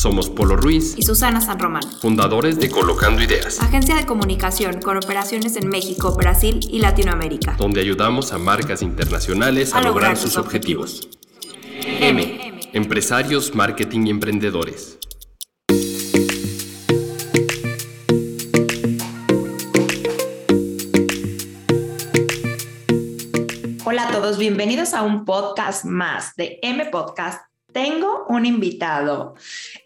Somos Polo Ruiz y Susana San Román, fundadores de Colocando Ideas, agencia de comunicación con operaciones en México, Brasil y Latinoamérica, donde ayudamos a marcas internacionales a, lograr, sus objetivos. M. Empresarios, marketing y emprendedores. Hola a todos, bienvenidos a un podcast más de M Podcast tengo un invitado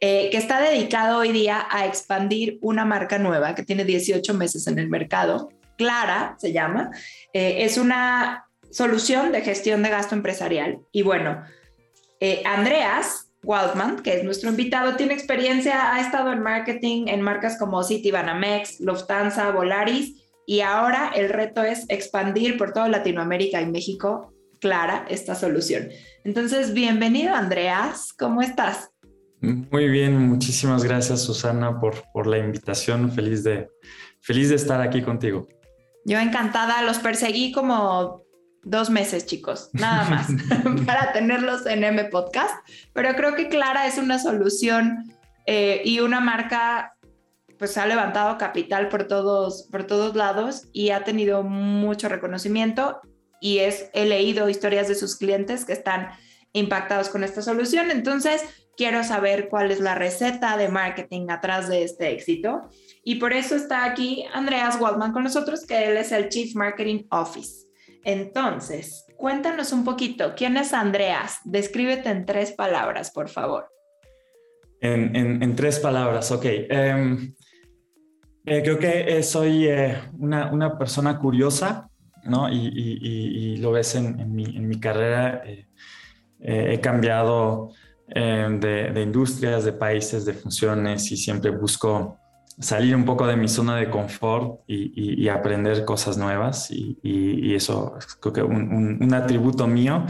eh, que está dedicado hoy día a expandir una marca nueva que tiene 18 meses en el mercado. Clara se llama. Eh, es una solución de gestión de gasto empresarial. Y bueno, eh, Andreas Waldman, que es nuestro invitado, tiene experiencia, ha estado en marketing en marcas como City Banamex, Lufthansa, Volaris. Y ahora el reto es expandir por toda Latinoamérica y México clara esta solución. Entonces, bienvenido Andreas, ¿cómo estás? Muy bien, muchísimas gracias Susana por, por la invitación, feliz de, feliz de estar aquí contigo. Yo encantada, los perseguí como dos meses, chicos, nada más, para tenerlos en M Podcast, pero creo que Clara es una solución eh, y una marca pues ha levantado capital por todos, por todos lados y ha tenido mucho reconocimiento y es, he leído historias de sus clientes que están impactados con esta solución. Entonces, quiero saber cuál es la receta de marketing atrás de este éxito. Y por eso está aquí Andreas Waldman con nosotros, que él es el Chief Marketing Office. Entonces, cuéntanos un poquito, ¿quién es Andreas? Descríbete en tres palabras, por favor. En, tres palabras, ok. Em, eh, creo que eh, soy eh, una, una, persona curiosa, Y, lo ves en, mi, carrera, eh, eh, he cambiado eh, de, industrias, de países, de funciones y siempre busco salir un poco de mi zona de confort y, aprender cosas nuevas y, eso es creo que un, atributo mío.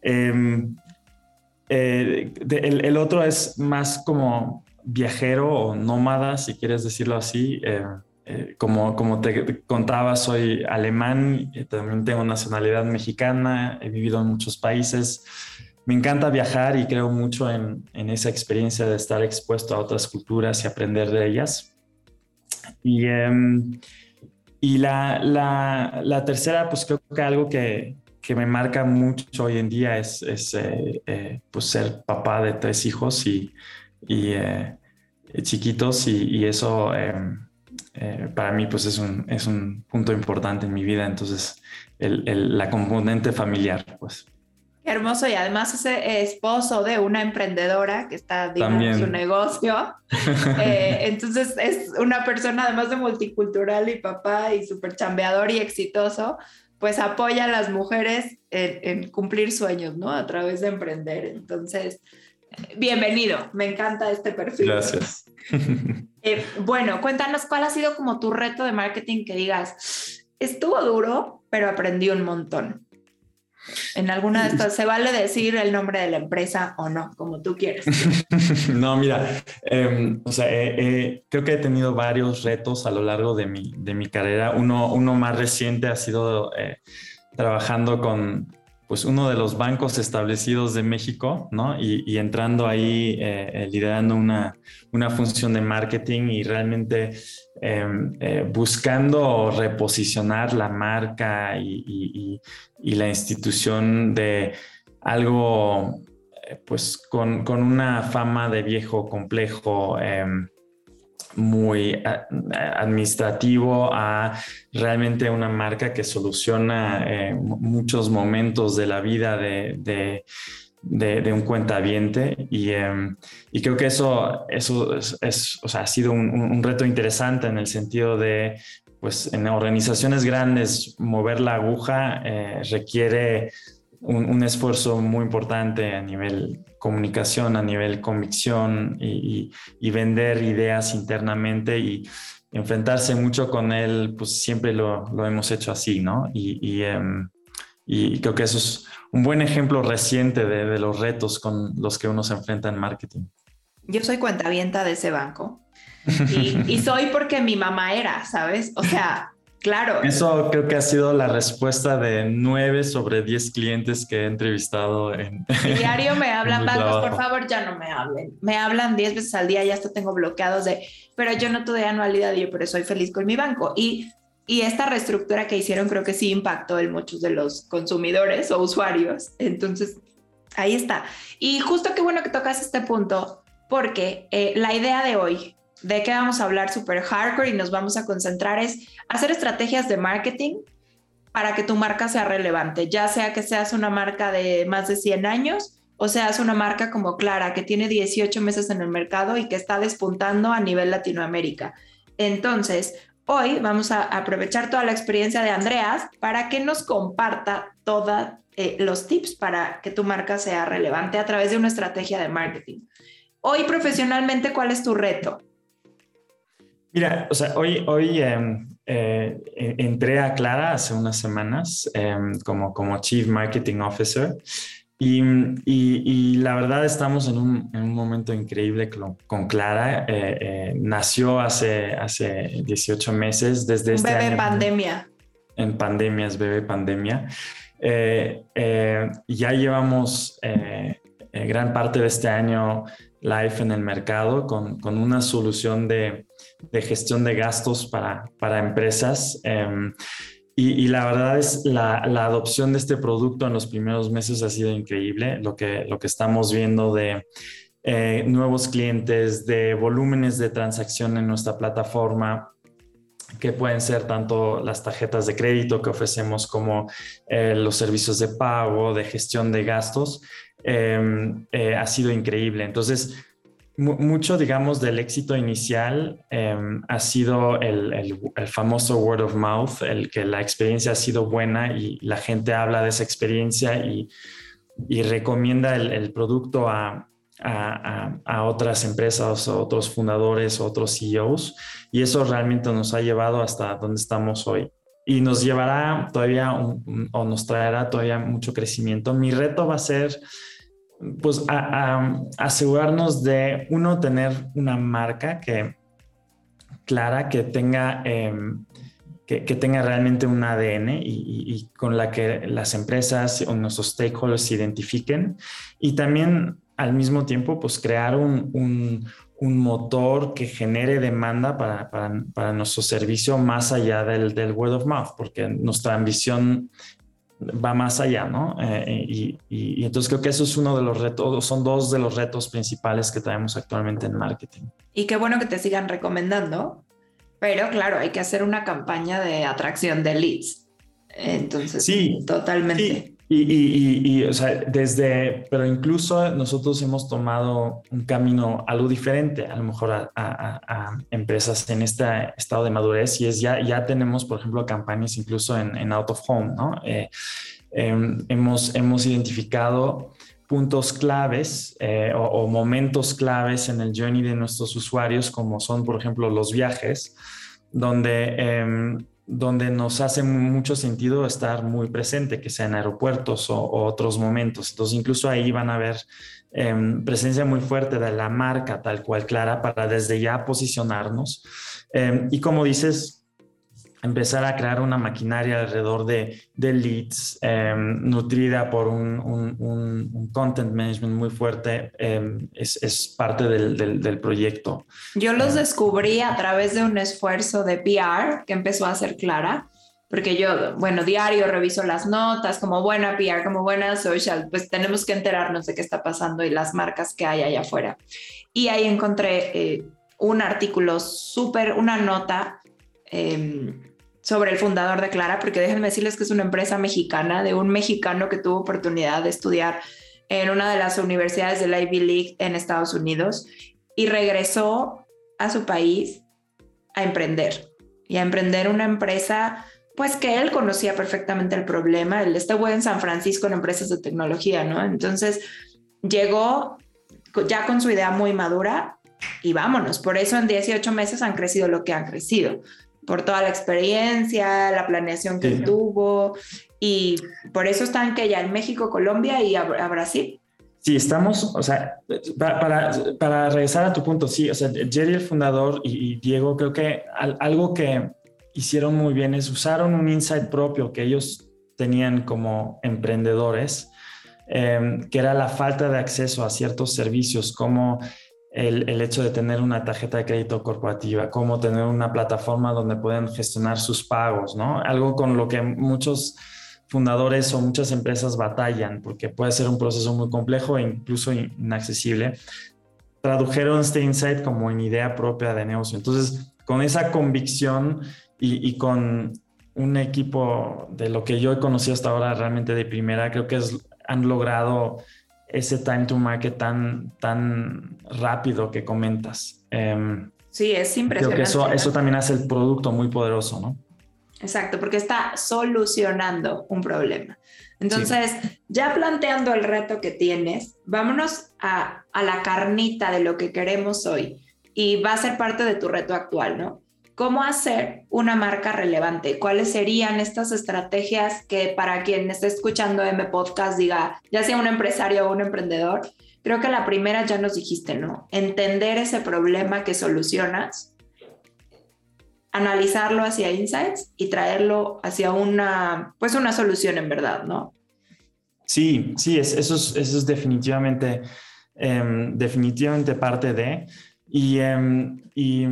Em, el, otro es más como viajero o nómada, si quieres decirlo así. Como, como te contaba, soy alemán, también tengo nacionalidad mexicana, he vivido en muchos países. Me encanta viajar y creo mucho en, en esa experiencia de estar expuesto a otras culturas y aprender de ellas. Y, em, y la, la, la, tercera, pues creo que algo que, que, me marca mucho hoy en día es, es eh, eh, pues ser papá de tres hijos y, y chiquitos y, y eso em, eh, para mí pues es un, es un punto importante en mi vida, entonces el, la componente familiar pues. Qué hermoso. Y además es esposo de una emprendedora que está digamos su negocio, eh, entonces es una persona además de multicultural y papá y súper chambeador y exitoso, pues apoya a las mujeres en, en cumplir sueños, ¿no? A través de emprender, entonces bienvenido, me encanta este perfil. Gracias. Eh, bueno, cuéntanos cuál ha sido como tu reto de marketing que digas, estuvo duro, pero aprendí un montón. En alguna de estas, ¿se vale decir el nombre de la empresa o no, como tú quieres? no, mira, em, o sea, creo que he tenido varios retos a lo largo de mi, de mi carrera. Uno, uno más reciente ha sido eh, trabajando con, pues uno de los bancos establecidos de México, ¿no? Y, entrando ahí, eh, eh, liderando una, una, función de marketing y realmente em, eh, buscando reposicionar la marca y, y, la institución de algo, pues con, con, una fama de viejo complejo em, muy eh, administrativo a realmente una marca que soluciona eh, muchos momentos de la vida de, de, un cuentaviente. Y, em, y, creo que eso, eso es, o sea, ha sido un, reto interesante en el sentido de, pues en organizaciones grandes, mover la aguja eh, requiere un, esfuerzo muy importante a nivel comunicación, a nivel convicción y, vender ideas internamente y enfrentarse mucho con él, pues siempre lo, hemos hecho así, ¿no? Y, em, y creo que eso es un buen ejemplo reciente de, de los retos con los que uno se enfrenta en marketing. Yo soy cuentavienta de ese banco y, y soy porque mi mamá era, ¿sabes? O sea, Claro. Eso creo que ha sido la respuesta de nueve sobre diez clientes que he entrevistado en. diario me hablan bancos, por favor, ya no me hablen. Me hablan diez veces al día, ya hasta tengo bloqueados de, pero yo no tuve anualidad, yo pero soy feliz con mi banco. Y, y esta reestructura que hicieron creo que sí impactó en muchos de los consumidores o usuarios. Entonces, ahí está. Y justo qué bueno que tocas este punto, porque eh, la idea de hoy de qué vamos a hablar super hardcore y nos vamos a concentrar es hacer estrategias de marketing para que tu marca sea relevante, ya sea que seas una marca de más de 100 años o seas una marca como Clara, que tiene 18 meses en el mercado y que está despuntando a nivel Latinoamérica. Entonces, hoy vamos a aprovechar toda la experiencia de Andreas para que nos comparta todos eh, los tips para que tu marca sea relevante a través de una estrategia de marketing. Hoy profesionalmente, ¿cuál es tu reto? Mira, o sea, hoy, hoy em, eh, entré a Clara hace unas semanas em, como, como Chief Marketing Officer y, y, la verdad estamos en un, en un momento increíble con, Clara. Eh, eh, nació hace, hace 18 meses desde este bebé pandemia. En pandemias, bebé pandemia. ya llevamos gran parte de este año live en el mercado con, con una solución de, de, gestión de gastos para, para empresas. Em, y, la verdad es la, la, adopción de este producto en los primeros meses ha sido increíble. Lo que, lo que estamos viendo de eh, nuevos clientes, de volúmenes de transacción en nuestra plataforma, que pueden ser tanto las tarjetas de crédito que ofrecemos como eh, los servicios de pago, de gestión de gastos, Em, eh, ha sido increíble. Entonces, mucho, digamos, del éxito inicial em, ha sido el, famoso word of mouth, el que la experiencia ha sido buena y la gente habla de esa experiencia y, recomienda el, producto a, otras empresas, a otros fundadores, a otros CEOs. Y eso realmente nos ha llevado hasta donde estamos hoy. Y nos llevará todavía o nos traerá todavía mucho crecimiento. Mi reto va a ser pues a, asegurarnos de uno tener una marca que clara que tenga em, que, tenga realmente un ADN y, con la que las empresas o nuestros stakeholders se identifiquen. Y también al mismo tiempo pues crear un, motor que genere demanda para, nuestro servicio más allá del, del, word of mouth porque nuestra ambición va más allá, ¿no? Eh, y, y, entonces creo que eso es uno de los retos, son dos de los retos principales que tenemos actualmente en marketing. Y qué bueno que te sigan recomendando, pero claro, hay que hacer una campaña de atracción de leads. Entonces, sí, totalmente. Y, y, y, o sea, desde, pero incluso nosotros hemos tomado un camino algo diferente, a lo mejor a, a, empresas en este estado de madurez, y es ya, ya tenemos, por ejemplo, campañas incluso en, en out of home, ¿no? Eh, em, hemos, hemos identificado puntos claves eh, o, o, momentos claves en el journey de nuestros usuarios, como son, por ejemplo, los viajes, donde em, donde nos hace mucho sentido estar muy presente, que sea en aeropuertos o, otros momentos. Entonces, incluso ahí van a ver em, presencia muy fuerte de la marca tal cual clara para desde ya posicionarnos. Em, y como dices, empezar a crear una maquinaria alrededor de, de leads em, nutrida por un, un, content management muy fuerte em, es, es, parte del, del, proyecto. Yo los em. descubrí a través de un esfuerzo de PR que empezó a ser clara, porque yo, bueno, diario reviso las notas, como buena PR, como buena social, pues tenemos que enterarnos de qué está pasando y las marcas que hay allá afuera. Y ahí encontré eh, un artículo súper, una nota sobre el fundador de Clara, porque déjenme decirles que es una empresa mexicana de un mexicano que tuvo oportunidad de estudiar en una de las universidades de la Ivy League en Estados Unidos y regresó a su país a emprender y a emprender una empresa pues que él conocía perfectamente el problema, él estuvo en San Francisco en empresas de tecnología, ¿no? Entonces llegó ya con su idea muy madura y vámonos, por eso en 18 meses han crecido lo que han crecido por toda la experiencia, la planeación que tuvo y por eso están que ya en México, Colombia y a, Brasil. Sí, estamos, o sea, para, para, regresar a tu punto, sí, o sea, Jerry el fundador y, y Diego, creo que algo que hicieron muy bien es usaron un insight propio que ellos tenían como emprendedores, em, que era la falta de acceso a ciertos servicios como el, hecho de tener una tarjeta de crédito corporativa, como tener una plataforma donde pueden gestionar sus pagos, ¿no? Algo con lo que muchos fundadores o muchas empresas batallan, porque puede ser un proceso muy complejo e incluso inaccesible. Tradujeron este insight como en idea propia de negocio. Entonces, con esa convicción y, con un equipo de lo que yo he conocido hasta ahora realmente de primera, creo que han logrado ese time to market tan, tan rápido que comentas. Em, sí, es impresionante. Creo que eso, eso también hace el producto muy poderoso, ¿no? Exacto, porque está solucionando un problema. Entonces, ya planteando el reto que tienes, vámonos a, a, la carnita de lo que queremos hoy y va a ser parte de tu reto actual, ¿no? ¿Cómo hacer una marca relevante? ¿Cuáles serían estas estrategias que para quien esté escuchando M Podcast diga, ya sea un empresario o un emprendedor? Creo que la primera ya nos dijiste, ¿no? Entender ese problema que solucionas, analizarlo hacia insights y traerlo hacia una, pues una solución en verdad, ¿no? Sí, sí, eso, es, eso es definitivamente, em, definitivamente parte de. Y, em, y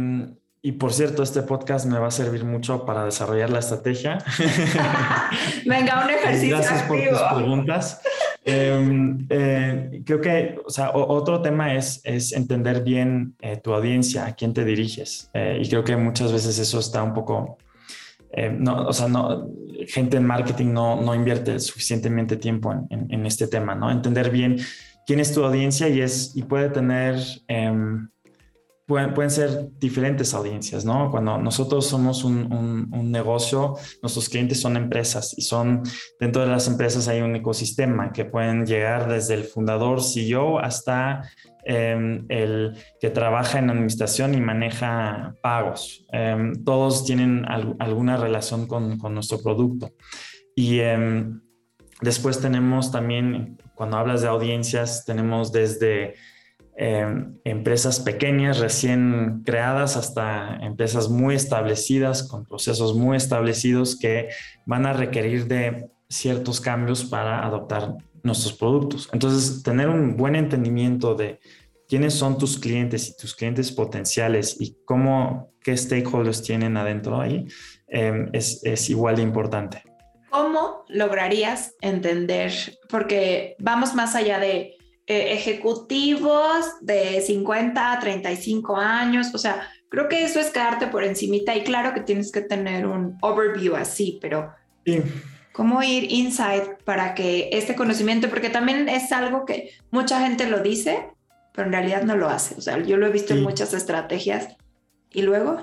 y por cierto, este podcast me va a servir mucho para desarrollar la estrategia. Venga, un ejercicio. Gracias por tus preguntas. Em, eh, creo que, o sea, otro tema es, es entender bien eh, tu audiencia, a quién te diriges. Eh, y creo que muchas veces eso está un poco, no, o sea, no, gente en marketing no, no invierte suficientemente tiempo en, en, este tema, ¿no? Entender bien quién es tu audiencia y, es, y puede tener em, pueden, pueden ser diferentes audiencias, ¿no? Cuando nosotros somos un, un, negocio, nuestros clientes son empresas y son, dentro de las empresas hay un ecosistema que pueden llegar desde el fundador, CEO, hasta em, el que trabaja en administración y maneja pagos. Em, todos tienen alguna relación con, con, nuestro producto. Y em, después tenemos también, cuando hablas de audiencias, tenemos desde Em, empresas pequeñas, recién creadas, hasta empresas muy establecidas, con procesos muy establecidos que van a requerir de ciertos cambios para adoptar nuestros productos. Entonces, tener un buen entendimiento de quiénes son tus clientes y tus clientes potenciales y cómo, qué stakeholders tienen adentro ahí, em, es, es igual de importante. ¿Cómo lograrías entender? Porque vamos más allá de eh, ejecutivos de 50 a 35 años, o sea, creo que eso es quedarte por encimita y claro que tienes que tener un overview así, pero ¿cómo ir inside para que este conocimiento, porque también es algo que mucha gente lo dice, pero en realidad no lo hace, o sea, yo lo he visto en muchas estrategias. Y luego...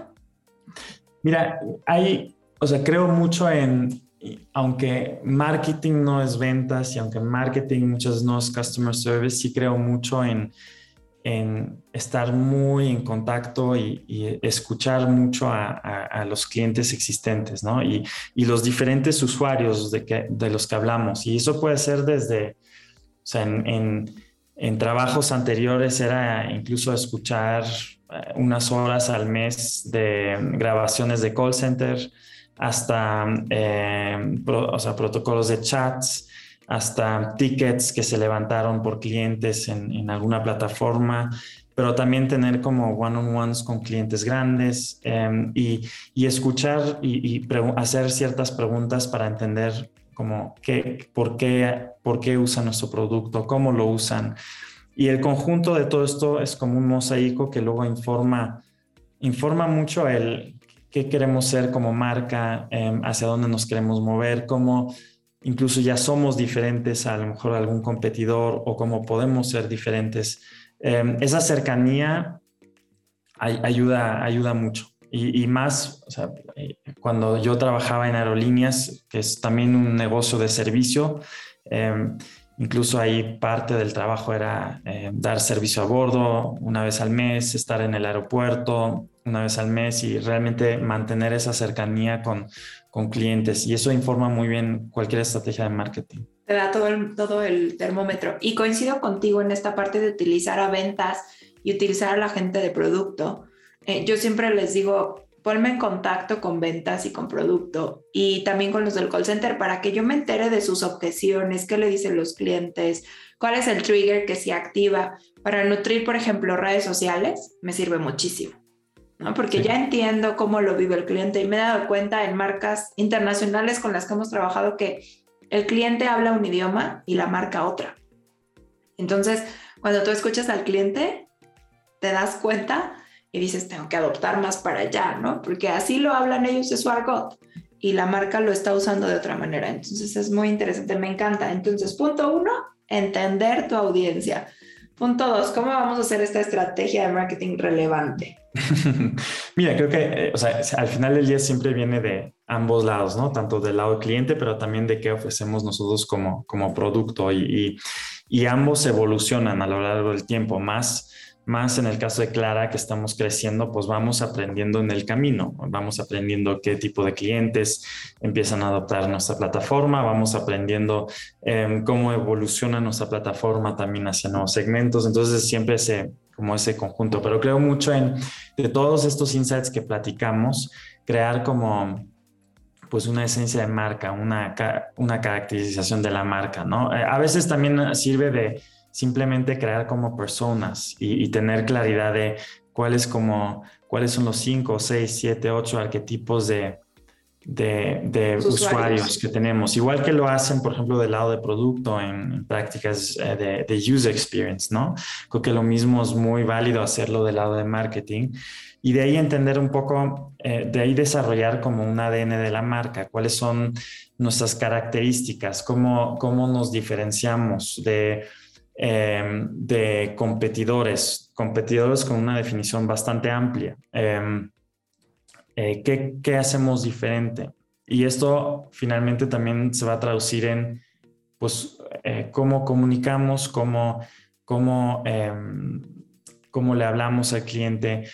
Mira, hay, o sea, creo mucho en aunque marketing no es ventas y aunque marketing muchas veces no es customer service, sí creo mucho en, estar muy en contacto y, escuchar mucho a, los clientes existentes, ¿no? Y, los diferentes usuarios de, de, los que hablamos. Y eso puede ser desde, o sea, en, en trabajos anteriores era incluso escuchar eh, unas horas al mes de grabaciones de call center, hasta eh, o sea, protocolos de chats, hasta tickets que se levantaron por clientes en, alguna plataforma, pero también tener como one-on-ones con clientes grandes em, y, escuchar y, hacer ciertas preguntas para entender como qué, por, qué, por qué usan nuestro producto, cómo lo usan. Y el conjunto de todo esto es como un mosaico que luego informa, informa mucho el qué queremos ser como marca, em, hacia dónde nos queremos mover, cómo incluso ya somos diferentes a, lo mejor algún competidor o cómo podemos ser diferentes. Em, esa cercanía ayuda, ayuda mucho. Y, más, eh, cuando yo trabajaba en aerolíneas, que es también un negocio de servicio, em, Incluso ahí parte del trabajo era eh, dar servicio a bordo una vez al mes, estar en el aeropuerto una vez al mes y realmente mantener esa cercanía con, con clientes. Y eso informa muy bien cualquier estrategia de marketing. Te da todo el, todo el termómetro. Y coincido contigo en esta parte de utilizar a ventas y utilizar a la gente de producto. Eh, yo siempre les digo, ponme en contacto con ventas y con producto y también con los del call center para que yo me entere de sus objeciones, qué le dicen los clientes, cuál es el trigger que se activa. Para nutrir, por ejemplo, redes sociales, me sirve muchísimo, ¿no? Porque ya entiendo cómo lo vive el cliente y me he dado cuenta en marcas internacionales con las que hemos trabajado que el cliente habla un idioma y la marca otra. Entonces, cuando tú escuchas al cliente, te das cuenta y dices, tengo que adoptar más para allá, ¿no? Porque así lo hablan ellos de su argot y la marca lo está usando de otra manera. Entonces es muy interesante, me encanta. Entonces, punto uno, entender tu audiencia. Punto dos, ¿cómo vamos a hacer esta estrategia de marketing relevante? Mira, creo que, eh, o sea, al final del día siempre viene de ambos lados, ¿no? Tanto del lado cliente, pero también de qué ofrecemos nosotros como, como producto y, y, y ambos evolucionan a lo largo del tiempo, más más en el caso de Clara, que estamos creciendo, pues vamos aprendiendo en el camino, vamos aprendiendo qué tipo de clientes empiezan a adoptar nuestra plataforma, vamos aprendiendo em, cómo evoluciona nuestra plataforma también hacia nuevos segmentos, entonces siempre ese, como ese conjunto, pero creo mucho en de todos estos insights que platicamos, crear como pues una esencia de marca, una, una caracterización de la marca, ¿no? Eh, a veces también sirve de simplemente crear como personas y, tener claridad de cuáles como cuáles son los 5, 6, 7, 8 arquetipos de, de, usuarios. que tenemos. Igual que lo hacen, por ejemplo, del lado de producto en, prácticas eh, de, user experience, ¿no? Creo que lo mismo es muy válido hacerlo del lado de marketing y de ahí entender un poco, eh, de ahí desarrollar como un ADN de la marca, cuáles son nuestras características, cómo, cómo nos diferenciamos de Em, de competidores, competidores con una definición bastante amplia. Em, eh, ¿qué, hacemos diferente? Y esto finalmente también se va a traducir en pues, eh, cómo comunicamos, cómo, cómo, em, cómo le hablamos al cliente,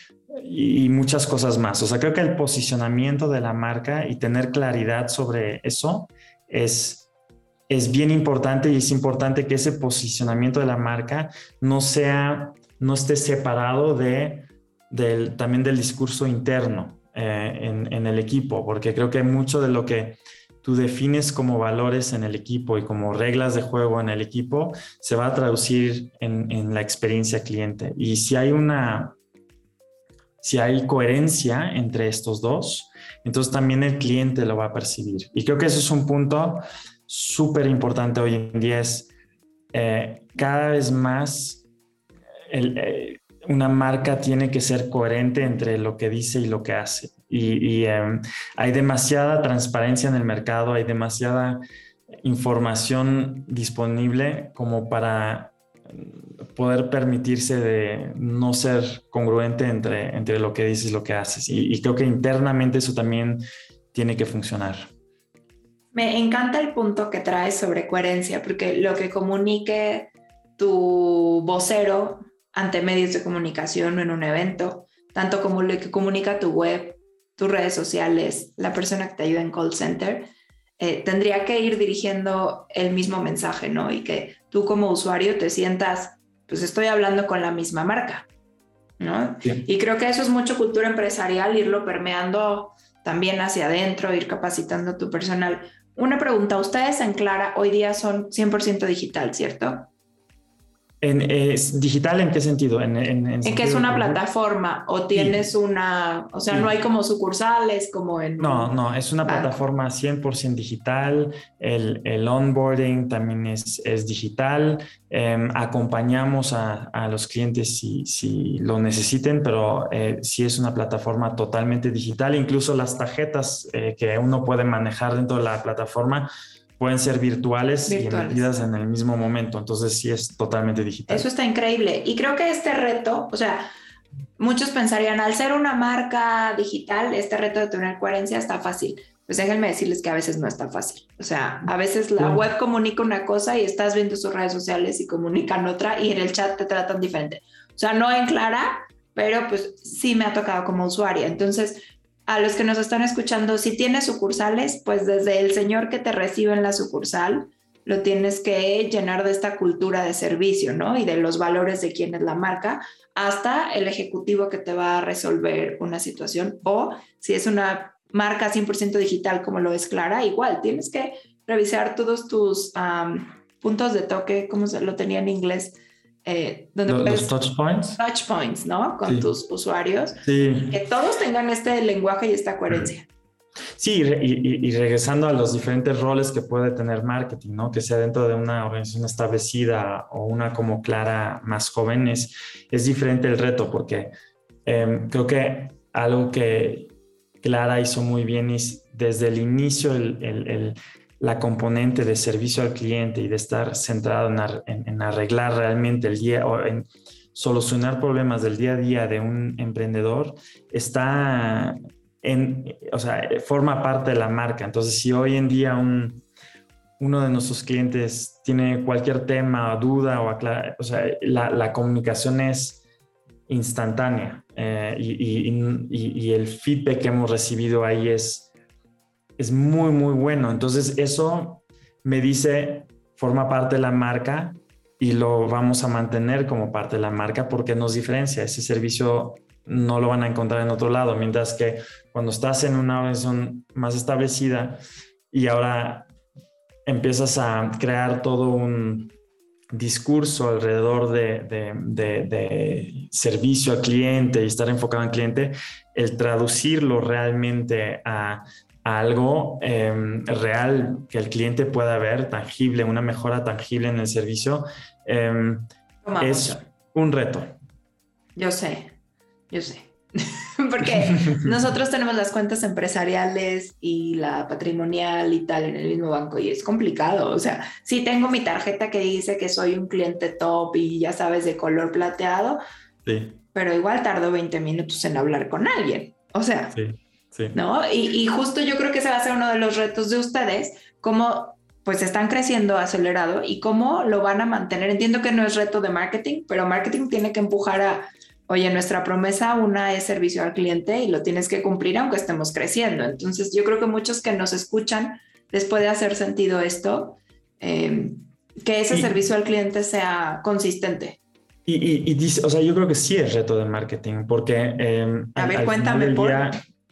y, muchas cosas más. O sea, creo que el posicionamiento de la marca y tener claridad sobre eso es, es bien importante y es importante que ese posicionamiento de la marca no sea, no esté separado de, del, también del discurso interno eh, en, el equipo, porque creo que mucho de lo que tú defines como valores en el equipo y como reglas de juego en el equipo se va a traducir en, en la experiencia cliente. Y si hay una, si hay coherencia entre estos dos, entonces también el cliente lo va a percibir. Y creo que eso es un punto súper importante hoy en día es eh, cada vez más eh, una marca tiene que ser coherente entre lo que dice y lo que hace. Y, em, hay demasiada transparencia en el mercado, hay demasiada información disponible como para poder permitirse de no ser congruente entre, entre lo que dices y lo que haces. y creo que internamente eso también tiene que funcionar. Me encanta el punto que traes sobre coherencia, porque lo que comunique tu vocero ante medios de comunicación o en un evento, tanto como lo que comunica tu web, tus redes sociales, la persona que te ayuda en call center, eh, tendría que ir dirigiendo el mismo mensaje, ¿no? Y que tú como usuario te sientas, pues estoy hablando con la misma marca, ¿no? Y creo que eso es mucho cultura empresarial, irlo permeando también hacia adentro, ir capacitando a tu personal. Una pregunta, ustedes en Clara hoy día son 100% digital, ¿cierto? En, ¿Digital en qué sentido? En, en, que es una plataforma o tienes una, o sea, no hay como sucursales como en... No, no, es una plataforma 100% digital, el, el, onboarding también es, es digital, em, acompañamos a, a, los clientes si, si lo necesiten, pero eh, sí es una plataforma totalmente digital, incluso las tarjetas eh, que uno puede manejar dentro de la plataforma pueden ser virtuales, y emitidas en el mismo momento. Entonces sí es totalmente digital. Eso está increíble. Y creo que este reto, o sea, muchos pensarían, al ser una marca digital, este reto de tener coherencia está fácil. pues déjenme decirles que a veces no está fácil. O sea, a veces la web comunica una cosa y estás viendo sus redes sociales y comunican otra y en el chat te tratan diferente. O sea, no en clara, pero pues sí me ha tocado como usuaria. Entonces, a los que nos están escuchando, si tienes sucursales, pues desde el señor que te recibe en la sucursal, lo tienes que llenar de esta cultura de servicio, ¿no? Y de los valores de quién es la marca, hasta el ejecutivo que te va a resolver una situación. O si es una marca 100% digital como lo es Clara, igual tienes que revisar todos tus puntos de toque, como lo tenía en inglés, eh, donde los, touch points. Touch points, ¿no? Con tus usuarios. Sí. Que todos tengan este lenguaje y esta coherencia. Sí, y, regresando a los diferentes roles que puede tener marketing, ¿no? Que sea dentro de una organización establecida o una como Clara más joven, es, diferente el reto, porque em, creo que algo que Clara hizo muy bien es desde el inicio el, la componente de servicio al cliente y de estar centrado en, arreglar realmente el día o en solucionar problemas del día a día de un emprendedor está en, o sea, forma parte de la marca. Entonces, si hoy en día un, uno de nuestros clientes tiene cualquier tema o duda o la, comunicación es instantánea eh, y, y, el feedback que hemos recibido ahí es, es muy, muy bueno. Entonces eso me dice, forma parte de la marca y lo vamos a mantener como parte de la marca porque nos diferencia. Ese servicio no lo van a encontrar en otro lado, mientras que cuando estás en una organización más establecida y ahora empiezas a crear todo un, discurso alrededor de, servicio al cliente y estar enfocado en cliente, el traducirlo realmente a, algo em, real que el cliente pueda ver, tangible, una mejora tangible en el servicio, em, es un reto. Yo sé, yo sé. porque nosotros tenemos las cuentas empresariales y la patrimonial y tal en el mismo banco y es complicado. O sea, si tengo mi tarjeta que dice que soy un cliente top y ya sabes de color plateado, sí. pero igual tardo 20 minutos en hablar con alguien. O sea, sí, sí. ¿no? Y, y justo yo creo que ese va a ser uno de los retos de ustedes, cómo pues están creciendo acelerado y cómo lo van a mantener. Entiendo que no es reto de marketing, pero marketing tiene que empujar a oye, nuestra promesa una es servicio al cliente y lo tienes que cumplir aunque estemos creciendo. Entonces, yo creo que muchos que nos escuchan les puede hacer sentido esto, em, que ese servicio al cliente sea consistente. Y, dice, o sea, yo creo que sí es reto de marketing, porque... Em, A ver, cuéntame por...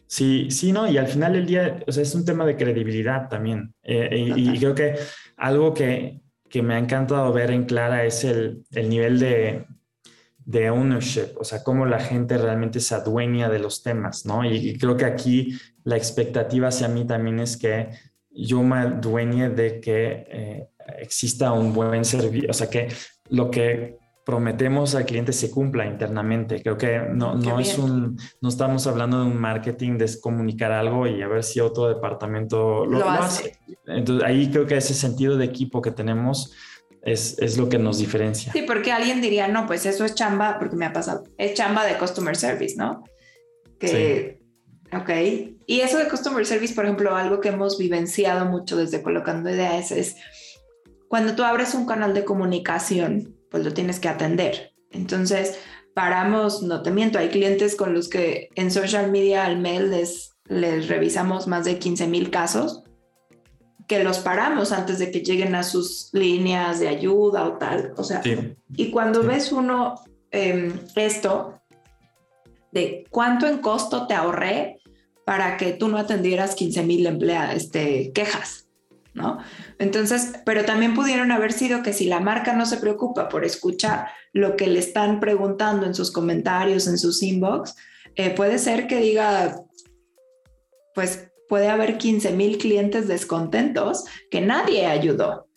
sí, sí, no, y al final del día, o sea, es un tema de credibilidad también. Eh, y, creo que algo que, que me ha encantado ver en Clara es el, el nivel de, de ownership, o sea, cómo la gente realmente se adueña de los temas, ¿no? Y, creo que aquí la expectativa hacia mí también es que yo me adueñe de que eh, exista un buen servicio, o sea, que lo que prometemos al cliente se cumpla internamente. Creo que no, no es un, no estamos hablando de un marketing de comunicar algo y a ver si otro departamento lo, hace. Entonces ahí creo que ese sentido de equipo que tenemos es, lo que nos diferencia. Sí, porque alguien diría, no, pues eso es chamba, porque me ha pasado, es chamba de customer service, ¿no? Que, sí. ok. Y eso de customer service, por ejemplo, algo que hemos vivenciado mucho desde Colocando Ideas es cuando tú abres un canal de comunicación, pues lo tienes que atender. Entonces, paramos, no te miento, hay clientes con los que en social media al mail les, les revisamos más de 15 mil casos que los paramos antes de que lleguen a sus líneas de ayuda o tal. O sea, y cuando ves uno em, esto de cuánto en costo te ahorré para que tú no atendieras 15 mil este, quejas, ¿no? Entonces, pero también pudieron haber sido que si la marca no se preocupa por escuchar lo que le están preguntando en sus comentarios, en sus inbox, eh, puede ser que diga, pues puede haber 15 mil clientes descontentos que nadie ayudó.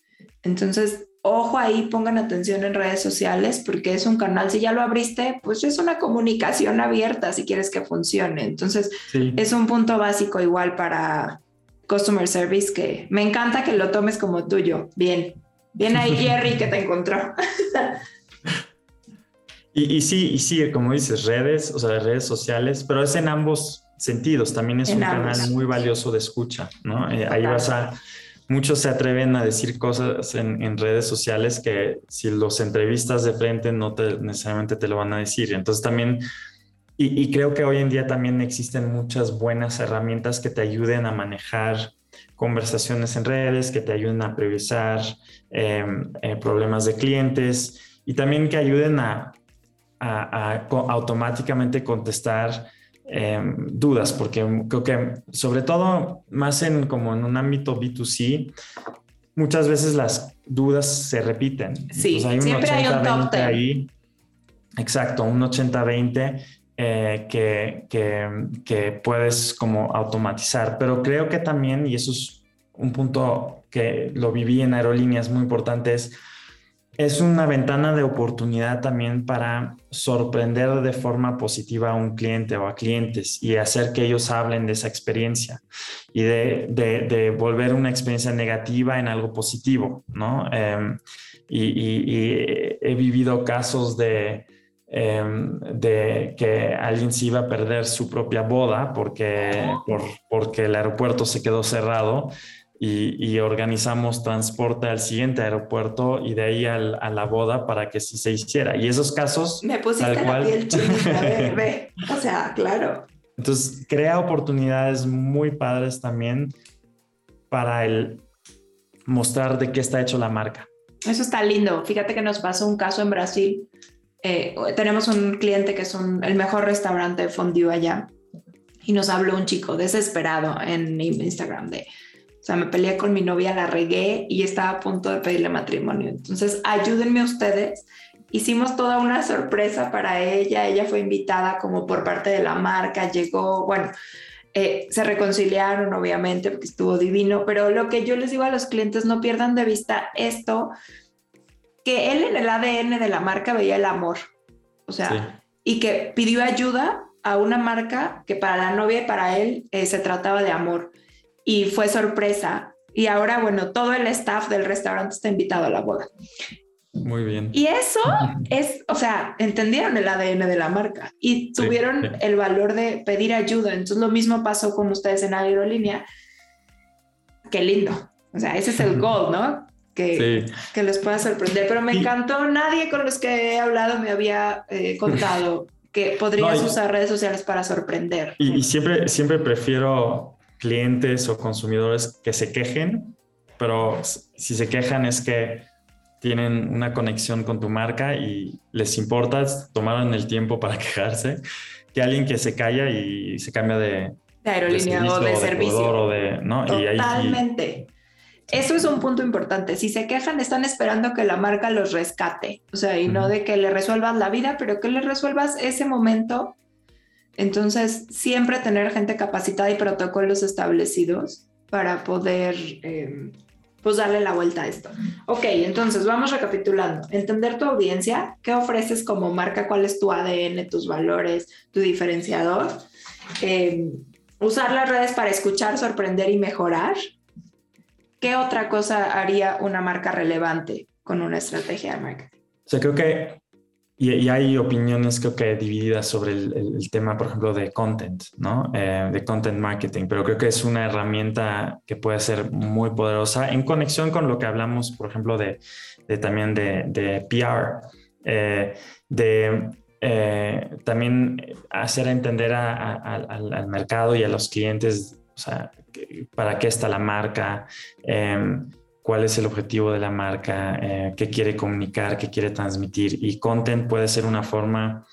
Entonces, ojo ahí, pongan atención en redes sociales porque es un canal, si ya lo abriste, pues es una comunicación abierta si quieres que funcione. Entonces, es un punto básico igual para Customer Service que me encanta que lo tomes como tuyo. Bien, bien ahí Jerry que te encontró. y, y sí, y sí, como dices, redes, o sea, redes sociales, pero es en ambos sentidos. También es un canal muy valioso de escucha, ¿no? Eh, ahí vas a, muchos se atreven a decir cosas en, redes sociales que si los entrevistas de frente no te, necesariamente te lo van a decir. Entonces también, y, creo que hoy en día también existen muchas buenas herramientas que te ayuden a manejar conversaciones en redes, que te ayuden a previsar em, eh, problemas de clientes y también que ayuden a, a automáticamente contestar Em, dudas, porque creo que sobre todo más en como en un ámbito B2C, muchas veces las dudas se repiten. Sí, hay un siempre hay un top ahí. Exacto, un 80-20 eh, que, que, que, puedes como automatizar, pero creo que también, y eso es un punto que lo viví en aerolíneas muy importante, es es una ventana de oportunidad también para sorprender de forma positiva a un cliente o a clientes y hacer que ellos hablen de esa experiencia y de, volver una experiencia negativa en algo positivo, ¿no? Em, y, he vivido casos de, em, de que alguien se iba a perder su propia boda porque, porque el aeropuerto se quedó cerrado y, organizamos transporte al siguiente aeropuerto y de ahí a la boda para que sí se hiciera. Y esos casos... Me pusiste tal cual, la piel. O sea, claro. Entonces, crea oportunidades muy padres también para el mostrar de qué está hecho la marca. Eso está lindo. Fíjate que nos pasó un caso en Brasil. Eh, tenemos un cliente que es el mejor restaurante de fondue allá y nos habló un chico desesperado en Instagram de o sea, me peleé con mi novia, la regué y estaba a punto de pedirle matrimonio. Entonces, ayúdenme ustedes. Hicimos toda una sorpresa para ella. Ella fue invitada como por parte de la marca, llegó, bueno, eh, se reconciliaron obviamente porque estuvo divino, pero lo que yo les digo a los clientes, no pierdan de vista esto, que él en el ADN de la marca veía el amor, o sea, y que pidió ayuda a una marca que para la novia y para él eh, se trataba de amor y fue sorpresa. Y ahora, bueno, todo el staff del restaurante está invitado a la boda. Muy bien. Y eso es, o sea, entendieron el ADN de la marca y tuvieron el valor de pedir ayuda. Entonces lo mismo pasó con ustedes en aerolínea. Qué lindo. O sea, ese es el goal, ¿no? Que, que les pueda sorprender. Pero me encantó, nadie con los que he hablado me había eh, contado que podrías usar redes sociales para sorprender. Y, y, siempre, siempre prefiero clientes o consumidores que se quejen, pero si se quejan es que tienen una conexión con tu marca y les importa, tomaron el tiempo para quejarse, que alguien que se calla y se cambia de, de aerolínea o de, servicio. ¿no? Totalmente. Eso es un punto importante. Si se quejan, están esperando que la marca los rescate. O sea, y no de que le resuelvas la vida, pero que le resuelvas ese momento entonces, siempre tener gente capacitada y protocolos establecidos para poder em, pues darle la vuelta a esto. Ok, entonces vamos recapitulando. Entender tu audiencia, qué ofreces como marca, cuál es tu ADN, tus valores, tu diferenciador. Em, usar las redes para escuchar, sorprender y mejorar. ¿Qué otra cosa haría una marca relevante con una estrategia de marketing? O sea, creo que y, hay opiniones creo que divididas sobre el, tema, por ejemplo, de content, ¿no? Eh, de content marketing, pero creo que es una herramienta que puede ser muy poderosa en conexión con lo que hablamos, por ejemplo, de, también de, PR, eh, de eh, también hacer entender al, mercado y a los clientes, o sea, para qué está la marca, em, cuál es el objetivo de la marca, eh, qué quiere comunicar, qué quiere transmitir. Y content puede ser una forma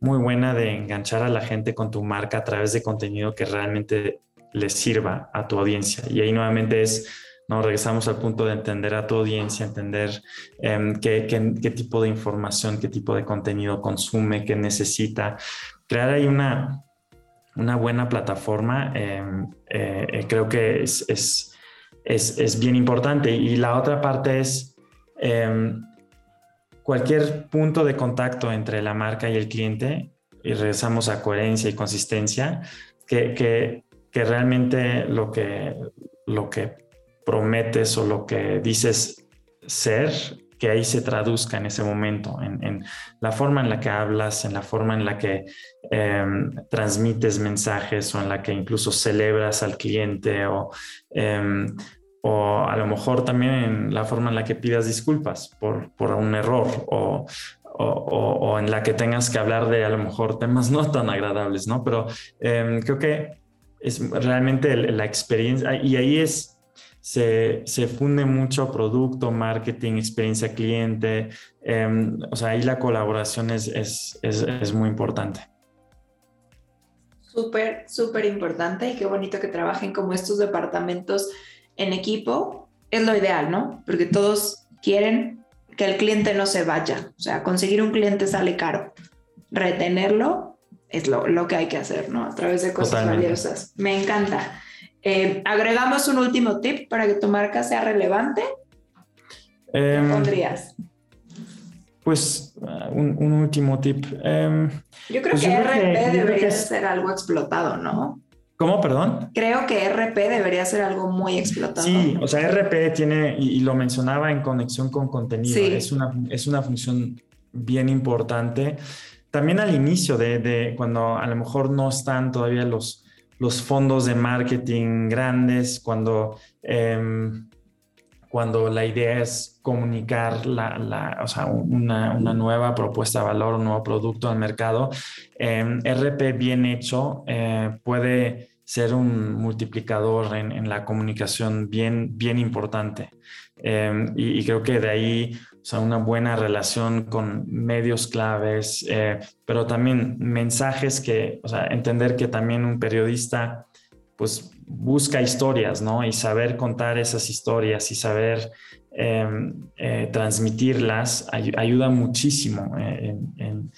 muy buena de enganchar a la gente con tu marca a través de contenido que realmente les sirva a tu audiencia. Y ahí nuevamente es, ¿no? regresamos al punto de entender a tu audiencia, entender em, qué, tipo de información, qué tipo de contenido consume, qué necesita. Crear ahí una, una buena plataforma, em, eh, eh, creo que es es, bien importante. Y la otra parte es em, cualquier punto de contacto entre la marca y el cliente, y regresamos a coherencia y consistencia, que, que, que realmente lo que, lo que prometes o lo que dices ser que ahí se traduzca en ese momento, en, la forma en la que hablas, en la forma en la que em, transmites mensajes o en la que incluso celebras al cliente o, em, o a lo mejor también en la forma en la que pidas disculpas por, por un error o, o, en la que tengas que hablar de a lo mejor temas no tan agradables, ¿no? Pero em, creo que es realmente la experiencia y ahí es, se, se funde mucho producto, marketing, experiencia cliente, em, o sea, ahí la colaboración es, es, es, es muy importante. Súper, súper importante y qué bonito que trabajen como estos departamentos en equipo. Es lo ideal, ¿no? Porque todos quieren que el cliente no se vaya. O sea, conseguir un cliente sale caro. Retenerlo es lo, que hay que hacer, ¿no? A través de cosas valiosas. Me encanta. Eh, ¿Agregamos un último tip para que tu marca sea relevante? ¿Qué em, pondrías? Pues uh, un, último tip. Yo creo pues que RP debería ser algo explotado, ¿no? ¿Cómo, perdón? Creo que RP debería ser algo muy explotado. Sí, o sea, RP tiene, y, lo mencionaba en conexión con contenido, es, una, es una función bien importante. También al inicio de, cuando a lo mejor no están todavía los, los fondos de marketing grandes, cuando, em, cuando la idea es comunicar la, o sea, una, una, nueva propuesta de valor, un nuevo producto al mercado, em, RP bien hecho eh, puede ser un multiplicador en, la comunicación bien, bien importante. Em, y, creo que de ahí, o sea, una buena relación con medios claves, eh, pero también mensajes que, o sea, entender que también un periodista, pues busca historias, ¿no? Y saber contar esas historias y saber em, eh, transmitirlas ayuda muchísimo eh, en,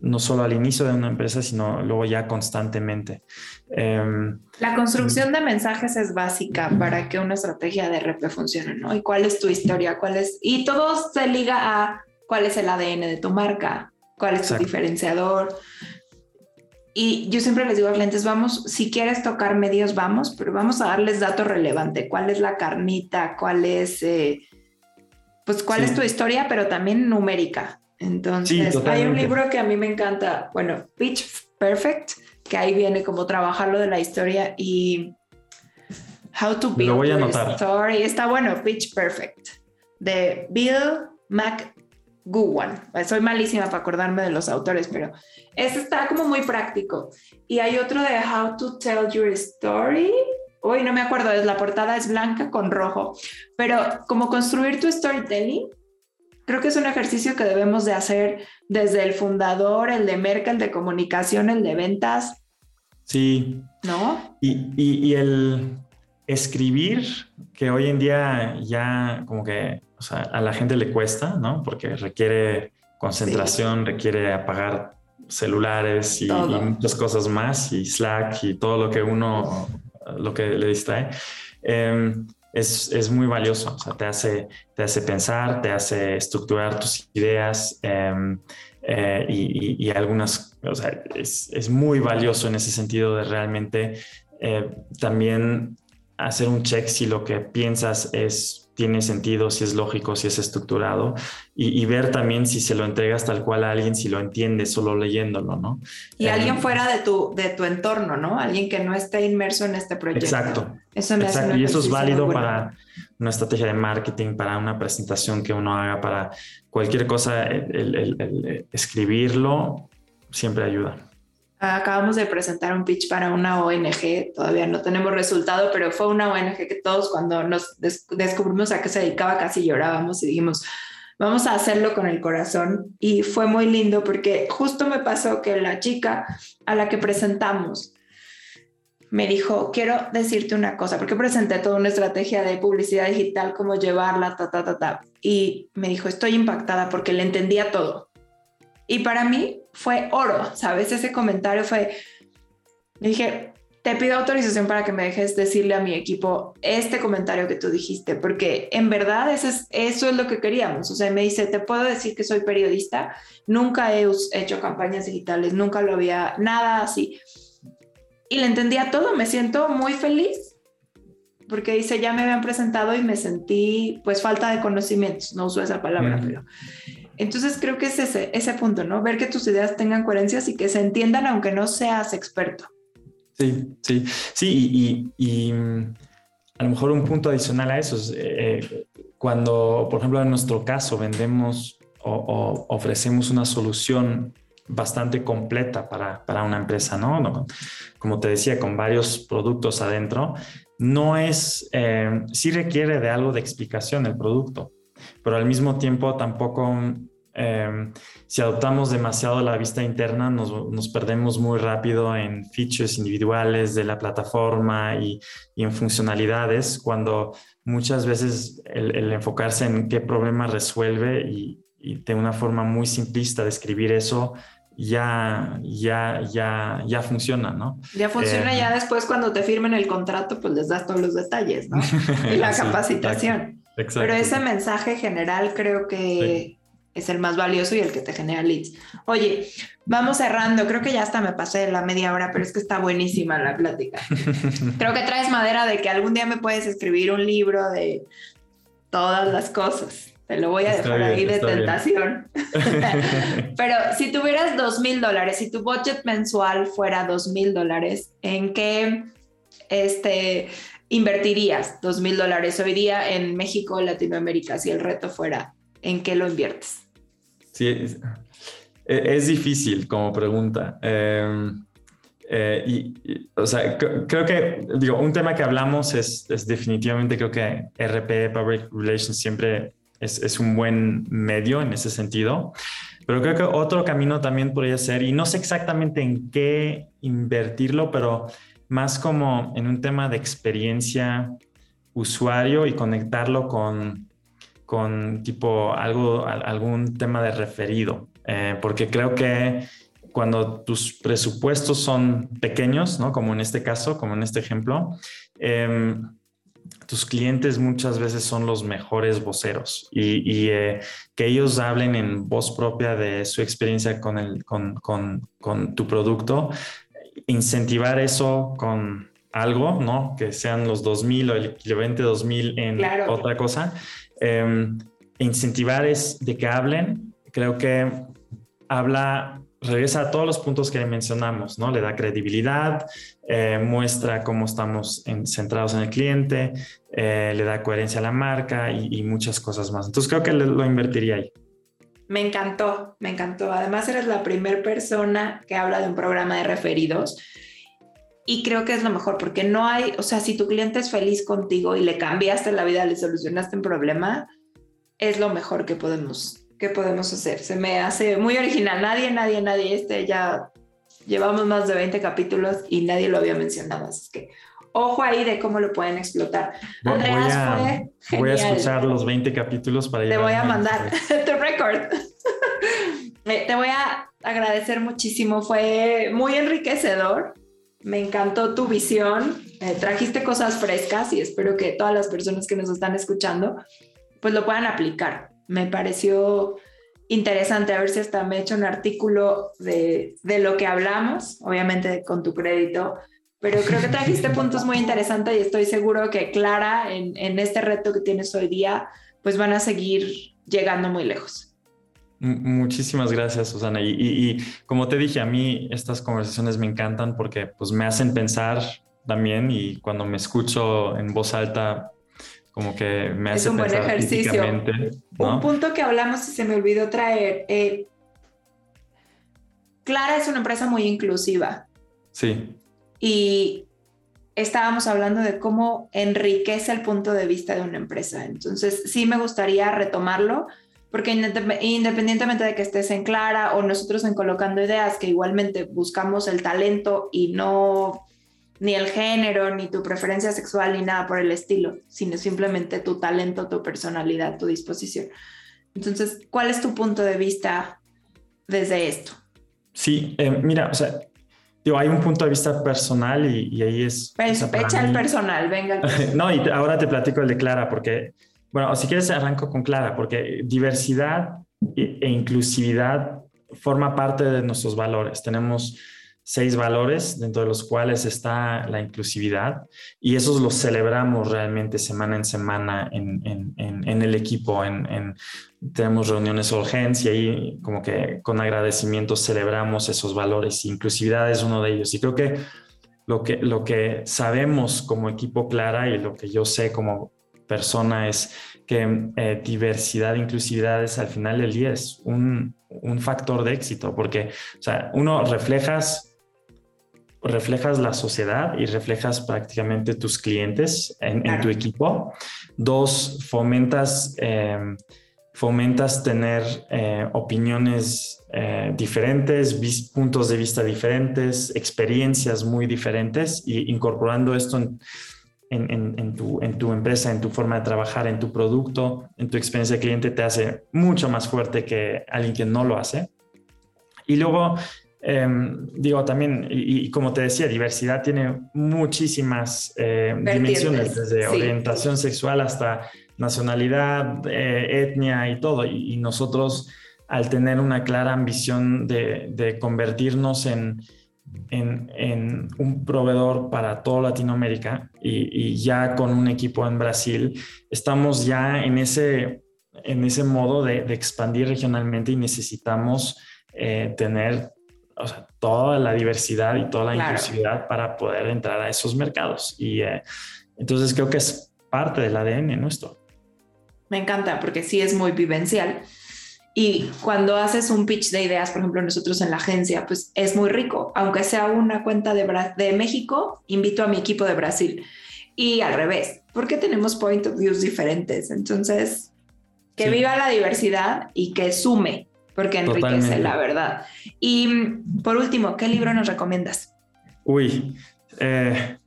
no solo al inicio de una empresa, sino luego ya constantemente. Em, la construcción de mensajes es básica para que una estrategia de RP funcione, ¿no? ¿Y cuál es tu historia? ¿Cuál es? Y todo se liga a cuál es el ADN de tu marca, cuál es tu diferenciador. Y yo siempre les digo a clientes, vamos, si quieres tocar medios, vamos, pero vamos a darles datos relevantes. ¿Cuál es la carnita? ¿Cuál es, eh, pues, cuál es tu historia, pero también numérica? Entonces, hay un libro que a mí me encanta, bueno, Pitch Perfect, que ahí viene como trabajar lo de la historia y How to Build lo voy a anotar. Story. Está bueno, Pitch Perfect, de Bill McGowan. Soy malísima para acordarme de los autores, pero este está como muy práctico. Y hay otro de How to Tell Your Story. Uy, no me acuerdo, es la portada es blanca con rojo, pero como construir tu storytelling Creo que es un ejercicio que debemos de hacer desde el fundador, el de Merkel, el de comunicación, el de ventas. Sí. ¿No? Y, el escribir, que hoy en día ya como que a la gente le cuesta, ¿no? Porque requiere concentración, requiere apagar celulares y, muchas cosas más, y Slack y todo lo que uno, lo que le distrae. Em, es, muy valioso, o sea, te hace, te hace pensar, te hace estructurar tus ideas em, eh, y, algunas, o sea, es, muy valioso en ese sentido de realmente eh, también hacer un check si lo que piensas es tiene sentido, si es lógico, si es estructurado, y, ver también si se lo entregas tal cual a alguien, si lo entiende solo leyéndolo, ¿no? Y alguien eh, fuera de tu, de tu entorno, ¿no? Alguien que no esté inmerso en este proyecto. Exacto. Eso me exacto. y eso es válido para una estrategia de marketing, para una presentación que uno haga, para cualquier cosa, el escribirlo siempre ayuda. Acabamos de presentar un pitch para una ONG, todavía no tenemos resultado, pero fue una ONG que todos cuando nos descubrimos a qué se dedicaba casi llorábamos y dijimos, vamos a hacerlo con el corazón. Y fue muy lindo porque justo me pasó que la chica a la que presentamos me dijo, quiero decirte una cosa, porque presenté toda una estrategia de publicidad digital, cómo llevarla, ta, ta, ta, ta. Y me dijo, estoy impactada porque le entendía todo y para mí fue oro, ¿sabes? Ese comentario fue, dije, te pido autorización para que me dejes decirle a mi equipo este comentario que tú dijiste, porque en verdad eso es, eso es lo que queríamos. O sea, me dice, te puedo decir que soy periodista, nunca he hecho campañas digitales, nunca lo había, nada así. Y le entendía todo, me siento muy feliz porque dice, ya me habían presentado y me sentí pues falta de conocimientos, no uso esa palabra, pero... Entonces creo que es ese, ese punto, ¿no? Ver que tus ideas tengan coherencias y que se entiendan aunque no seas experto. Sí, sí, sí, y, mm, a lo mejor un punto adicional a eso es eh, cuando, por ejemplo, en nuestro caso vendemos o, ofrecemos una solución bastante completa para, para una empresa, ¿no? Como te decía, con varios productos adentro, no es, eh, sí requiere de algo de explicación el producto, pero al mismo tiempo tampoco Em, si adoptamos demasiado la vista interna, nos, perdemos muy rápido en features individuales de la plataforma y, en funcionalidades, cuando muchas veces el, enfocarse en qué problema resuelve y, de una forma muy simplista de escribir eso, ya, ya, ya, ya funciona, ¿no? Ya funciona, ya em, después cuando te firmen el contrato, pues les das todos los detalles, ¿no? Y la capacitación. Pero ese mensaje general creo que es el más valioso y el que te genera leads. Oye, vamos cerrando, creo que ya hasta me pasé la media hora, pero es que está buenísima la plática. creo que traes madera de que algún día me puedes escribir un libro de todas las cosas. Te lo voy a dejar ahí de tentación. pero si tuvieras dos mil dólares, si tu budget mensual fuera dos mil dólares, ¿en qué este, invertirías dos mil dólares hoy día en México, Latinoamérica, si el reto fuera ¿en qué lo inviertes? Sí, es, difícil como pregunta. Em, eh, y, o sea, creo que, digo, un tema que hablamos es, definitivamente, creo que RP, Public Relations, siempre es, es, un buen medio en ese sentido. Pero creo que otro camino también podría ser, y no sé exactamente en qué invertirlo, pero más como en un tema de experiencia usuario y conectarlo con, con tipo algo, algún tema de referido, eh, porque creo que cuando tus presupuestos son pequeños, ¿no? Como en este caso, como en este ejemplo, em, tus clientes muchas veces son los mejores voceros y, eh, que ellos hablen en voz propia de su experiencia con, el, con, con, con tu producto, incentivar eso con algo, ¿no? Que sean los 2000 o el equivalente 2000 en otra cosa, eh, incentivar es de que hablen. Creo que habla, regresa a todos los puntos que mencionamos, ¿no? Le da credibilidad, eh, muestra cómo estamos centrados en el cliente, eh, le da coherencia a la marca y, muchas cosas más. Entonces creo que lo invertiría ahí. Me encantó, me encantó. Además, eres la primera persona que habla de un programa de referidos y creo que es lo mejor porque no hay, o sea, si tu cliente es feliz contigo y le cambiaste la vida, le solucionaste un problema, es lo mejor que podemos, que podemos hacer. Se me hace muy original. Nadie, nadie, nadie, este ya llevamos más de 20 capítulos y nadie lo había mencionado. Así que ojo ahí de cómo lo pueden explotar. Andreas fue Voy a escuchar los 20 capítulos para Te voy a mandar tu record. Te voy a agradecer muchísimo. Fue muy enriquecedor me encantó tu visión, trajiste cosas frescas y espero que todas las personas que nos están escuchando pues lo puedan aplicar. Me pareció interesante, a ver si hasta me he hecho un artículo de, de lo que hablamos, obviamente con tu crédito, pero creo que trajiste puntos muy interesantes y estoy seguro que Clara en, en este reto que tienes hoy día pues van a seguir llegando muy lejos. Muchísimas gracias, Susana. Y, como te dije, a mí estas conversaciones me encantan porque pues me hacen pensar también y cuando me escucho en voz alta, como que me hace es un buen ejercicio. Un punto que hablamos y se me olvidó traer. Eh, Clara es una empresa muy inclusiva. Sí. Y estábamos hablando de cómo enriquece el punto de vista de una empresa. Entonces, sí me gustaría retomarlo porque independientemente de que estés en Clara o nosotros en Colocando Ideas, que igualmente buscamos el talento y no ni el género, ni tu preferencia sexual, ni nada por el estilo, sino simplemente tu talento, tu personalidad, tu disposición. Entonces, ¿cuál es tu punto de vista desde esto? Sí, eh, mira, o sea, digo, hay un punto de vista personal y, ahí es... Pues, echa el personal, venga. no, y ahora te platico el de Clara, porque bueno, si quieres arranco con Clara, porque diversidad e inclusividad forma parte de nuestros valores. Tenemos seis valores, dentro de los cuales está la inclusividad, y esos los celebramos realmente semana en semana en, el equipo. En, tenemos reuniones urgencia y como que con agradecimiento celebramos esos valores. Inclusividad es uno de ellos. Y creo que lo que, lo que sabemos como equipo Clara y lo que yo sé como persona es que eh, diversidad e inclusividad es al final del día es un, un factor de éxito, porque, o sea, uno reflejas reflejas la sociedad y reflejas prácticamente tus clientes en, tu equipo. Dos, fomentas, em, fomentas tener eh, opiniones eh, diferentes, puntos de vista diferentes, experiencias muy diferentes y incorporando esto en, tu, en tu empresa, en tu forma de trabajar, en tu producto, en tu experiencia de cliente, te hace mucho más fuerte que alguien que no lo hace. Y luego Em, digo, también, y, como te decía, diversidad tiene muchísimas eh, dimensiones, desde orientación sexual hasta nacionalidad, eh, etnia y todo. Y, nosotros, al tener una clara ambición de, convertirnos en, en, un proveedor para toda Latinoamérica y, ya con un equipo en Brasil, estamos ya en ese, en ese modo de, expandir regionalmente y necesitamos eh, tener o sea, toda la diversidad y toda la inclusividad para poder entrar a esos mercados. Y eh, entonces creo que es parte del ADN nuestro. Me encanta porque sí es muy vivencial. Y cuando haces un pitch de ideas, por ejemplo, nosotros en la agencia, pues es muy rico. Aunque sea una cuenta de, de México, invito a mi equipo de Brasil. Y al revés, porque tenemos point of views diferentes. Entonces, que viva la diversidad y que sume porque enriquece la verdad. Y mm, por último, ¿qué libro nos recomiendas? Uy, eh,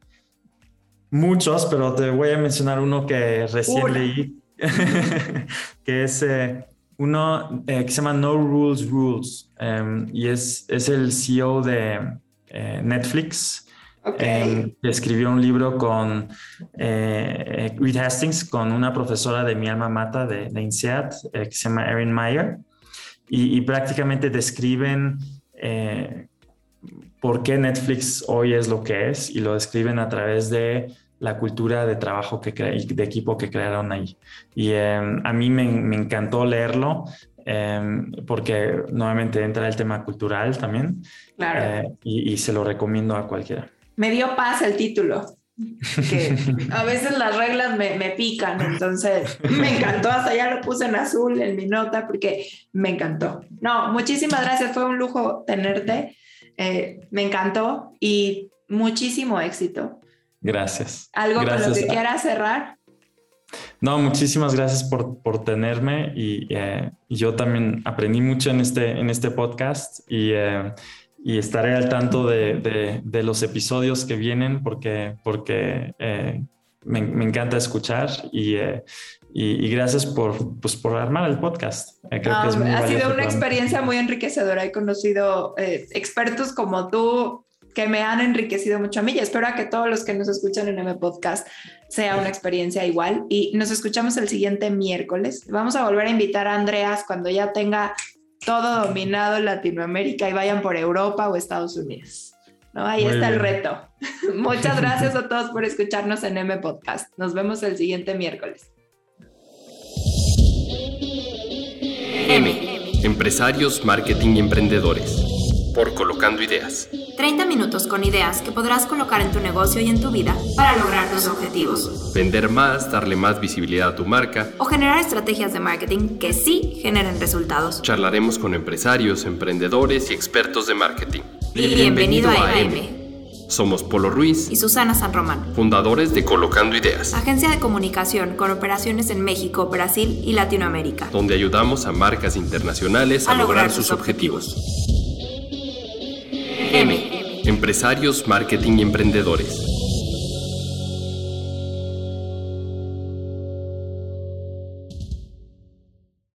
muchos, pero te voy a mencionar uno que recién leí, que es eh, uno eh, que se llama No Rules Rules, em, y es, es el CEO de Netflix. Em, que escribió un libro con Reed Hastings, con una profesora de mi alma mata de, de INSEAD, que se llama Erin Meyer y, prácticamente describen eh, por qué Netflix hoy es lo que es y lo describen a través de la cultura de trabajo que de equipo que crearon ahí. Y em, a mí me, encantó leerlo em, porque nuevamente entra el tema cultural también. Eh, y, y se lo recomiendo a cualquiera. Me dio paz el título que a veces las reglas me, me, pican, entonces me encantó, hasta ya lo puse en azul en mi nota porque me encantó. No, muchísimas gracias, fue un lujo tenerte, eh, me encantó y muchísimo éxito. Gracias. ¿Algo con lo que quieras cerrar? No, muchísimas gracias por, por tenerme y eh, yo también aprendí mucho en este, en este podcast y eh, y estaré al tanto de, de, los episodios que vienen porque, porque eh, me, me, encanta escuchar y, eh, y, gracias por, pues, por armar el podcast. Eh, creo que es muy ha sido una experiencia muy enriquecedora. He conocido expertos como tú que me han enriquecido mucho a mí y espero que todos los que nos escuchan en M Podcast sea una experiencia igual y nos escuchamos el siguiente miércoles. Vamos a volver a invitar a Andreas cuando ya tenga todo dominado en Latinoamérica y vayan por Europa o Estados Unidos. ¿no? Ahí está el reto. Muchas gracias a todos por escucharnos en M Podcast. Nos vemos el siguiente miércoles. M. Empresarios, marketing y emprendedores. Por Colocando Ideas. 30 minutos con ideas que podrás colocar en tu negocio y en tu vida para lograr tus objetivos. Vender más, darle más visibilidad a tu marca. O generar estrategias de marketing que sí generen resultados. Charlaremos con empresarios, emprendedores y expertos de marketing. bienvenido, a AM. Somos Polo Ruiz y Susana San Román, fundadores de Colocando Ideas, agencia de comunicación con operaciones en México, Brasil y Latinoamérica, donde ayudamos a marcas internacionales a, lograr, sus objetivos. M. Empresarios, marketing y emprendedores.